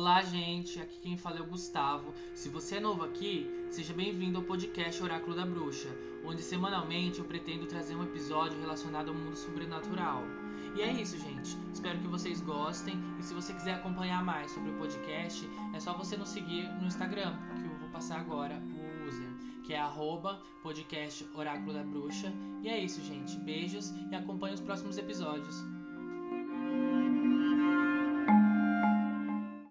Olá, gente. Aqui quem fala é o Gustavo. Se você é novo aqui, seja bem-vindo ao podcast Oráculo da Bruxa, onde semanalmente eu pretendo trazer um episódio relacionado ao mundo sobrenatural. E é isso, gente. Espero que vocês gostem. E se você quiser acompanhar mais sobre o podcast, é só você nos seguir no Instagram, que eu vou passar agora o user, que é arroba podcast Oráculo da Bruxa. E é isso, gente. Beijos e acompanhe os próximos episódios.